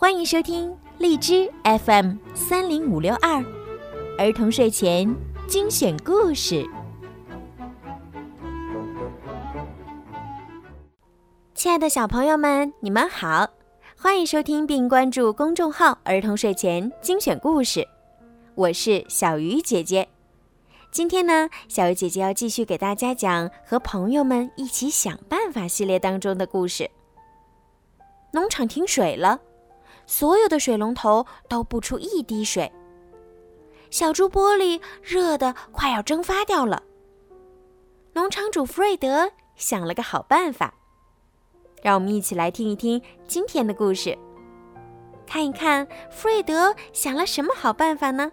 欢迎收听荔枝 FM 三零五六二儿童睡前精选故事。亲爱的小朋友们，你们好，欢迎收听并关注公众号“儿童睡前精选故事”，我是小鱼姐姐。今天呢，小鱼姐姐要继续给大家讲和朋友们一起想办法系列当中的故事。农场停水了，所有的水龙头都不出一滴水。小猪玻璃热得快要蒸发掉了。农场主弗瑞德想了个好办法，让我们一起来听一听今天的故事，看一看弗瑞德想了什么好办法呢？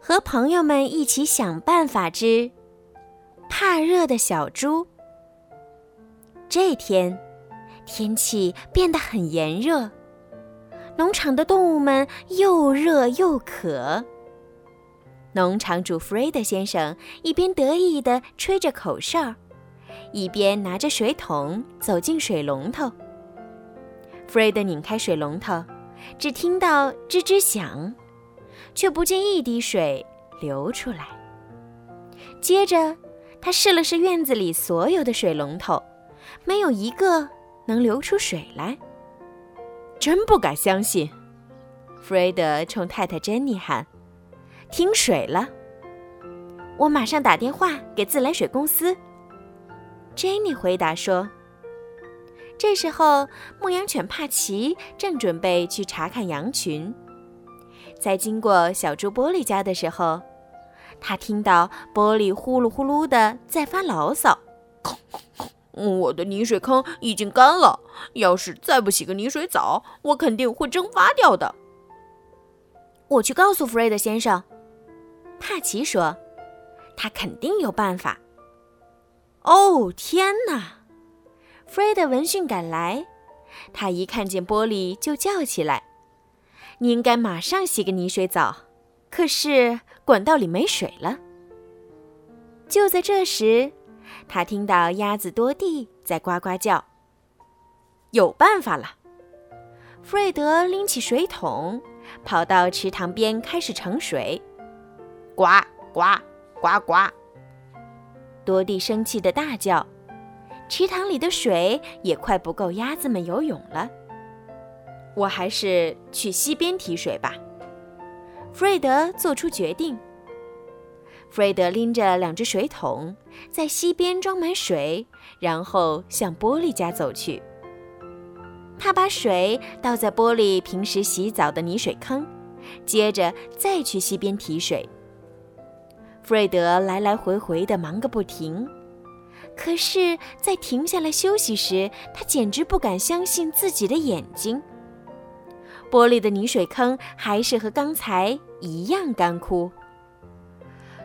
和朋友们一起想办法之怕热的小猪。这天，天气变得很炎热，农场的动物们又热又渴。农场主弗瑞德先生一边得意地吹着口哨，一边拿着水桶走进水龙头。弗瑞德拧开水龙头，只听到吱吱响。却不见一滴水流出来。接着，他试了试院子里所有的水龙头，没有一个能流出水来。真不敢相信！弗瑞德冲太太珍妮喊：“停水了！”我马上打电话给自来水公司。珍妮回答说：“这时候，牧羊犬帕奇正准备去查看羊群。”在经过小猪玻璃家的时候，他听到玻璃呼噜呼噜的在发牢骚：“我的泥水坑已经干了，要是再不洗个泥水澡，我肯定会蒸发掉的。”我去告诉弗瑞德先生，帕奇说：“他肯定有办法。”哦，天哪！弗瑞德闻讯赶来，他一看见玻璃就叫起来。你应该马上洗个泥水澡，可是管道里没水了。就在这时，他听到鸭子多蒂在呱呱叫。有办法了！弗瑞德拎起水桶，跑到池塘边开始盛水。呱呱呱呱！多蒂生气的大叫，池塘里的水也快不够鸭子们游泳了。我还是去溪边提水吧。弗瑞德做出决定。弗瑞德拎着两只水桶，在溪边装满水，然后向玻璃家走去。他把水倒在玻璃平时洗澡的泥水坑，接着再去溪边提水。弗瑞德来来回回的忙个不停，可是，在停下来休息时，他简直不敢相信自己的眼睛。玻璃的泥水坑还是和刚才一样干枯。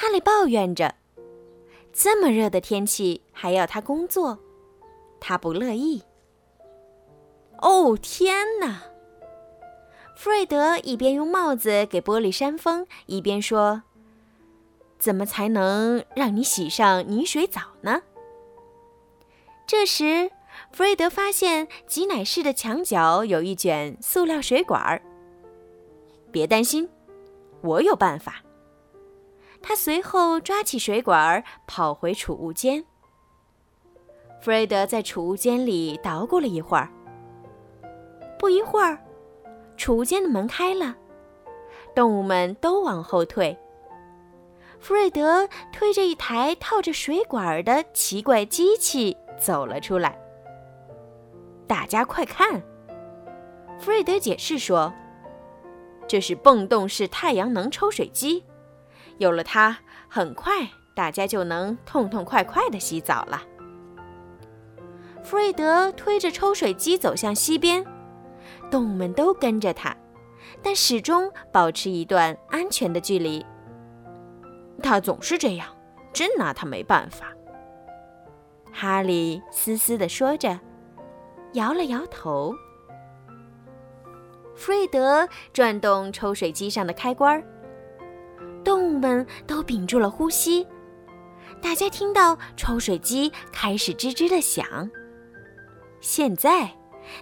哈利抱怨着：“这么热的天气还要他工作，他不乐意。”哦，天哪！弗瑞德一边用帽子给玻璃扇风，一边说：“怎么才能让你洗上泥水澡呢？”这时，弗瑞德发现挤奶室的墙角有一卷塑料水管儿。别担心，我有办法。他随后抓起水管，跑回储物间。弗瑞德在储物间里捣鼓了一会儿。不一会儿，储物间的门开了，动物们都往后退。弗瑞德推着一台套着水管的奇怪机器走了出来。大家快看！弗瑞德解释说。这是泵动式太阳能抽水机，有了它，很快大家就能痛痛快快地洗澡了。弗瑞德推着抽水机走向溪边，动物们都跟着他。但始终保持一段安全的距离。他总是这样，真拿他没办法。哈利嘶嘶地说着，摇了摇头。弗瑞德转动抽水机上的开关，动物们都屏住了呼吸。大家听到抽水机开始吱吱的响。现在，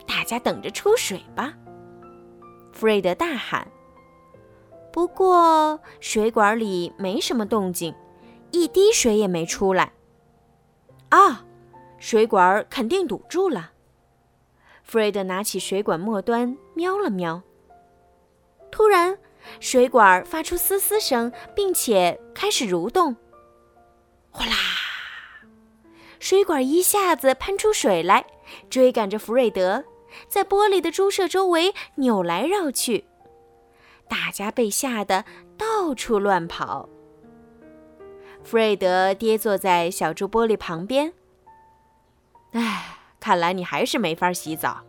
大家等着出水吧！弗瑞德大喊。不过，水管里没什么动静，一滴水也没出来。啊，水管肯定堵住了。弗瑞德拿起水管末端瞄了瞄，突然，水管发出嘶嘶声，并且开始蠕动。哗啦！水管一下子喷出水来，追赶着弗瑞德，在玻璃的猪舍周围扭来绕去。大家被吓得到处乱跑。弗瑞德跌坐在小猪玻璃旁边。唉，看来你还是没法洗澡。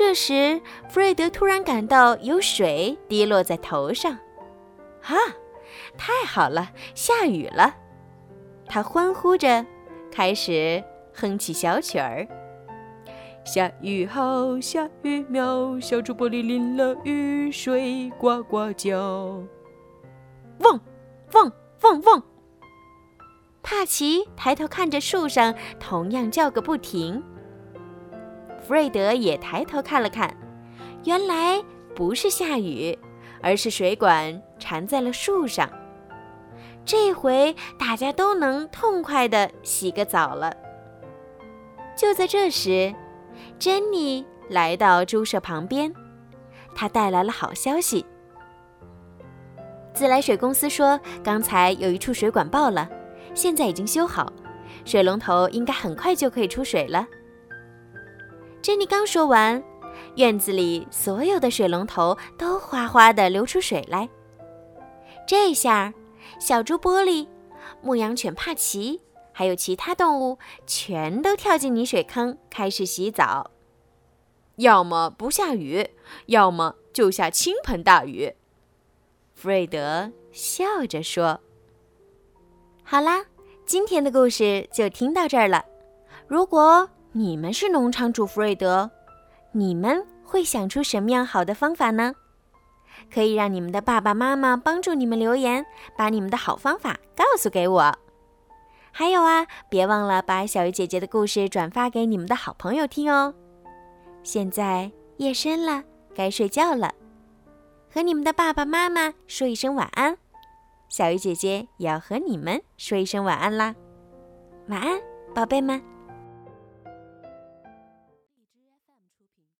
这时，弗瑞德突然感到有水滴落在头上。哈，太好了，下雨了！他欢呼着，开始哼起小曲儿。下雨好，下雨妙，小猪玻璃淋了雨水呱呱叫。汪，汪，汪，汪！帕奇抬头看着树上，同样叫个不停。弗瑞德也抬头看了看，原来不是下雨，而是水管缠在了树上。这回大家都能痛快地洗个澡了。就在这时，珍妮来到猪舍旁边，她带来了好消息。自来水公司说，刚才有一处水管爆了，现在已经修好，水龙头应该很快就可以出水了。珍妮刚说完，院子里所有的水龙头都哗哗地流出水来。这下，小猪玻璃、牧羊犬帕奇。还有其他动物全都跳进泥水坑，开始洗澡。要么不下雨，要么就下倾盆大雨。弗瑞德笑着说：“好啦，今天的故事就听到这儿了。如果你们是农场主弗瑞德，你们会想出什么样好的方法呢？可以让你们的爸爸妈妈帮助你们留言，把你们的好方法告诉给我。”还有啊，别忘了把小鱼姐姐的故事转发给你们的好朋友听哦。现在夜深了，该睡觉了，和你们的爸爸妈妈说一声晚安。小鱼姐姐也要和你们说一声晚安啦，晚安，宝贝们。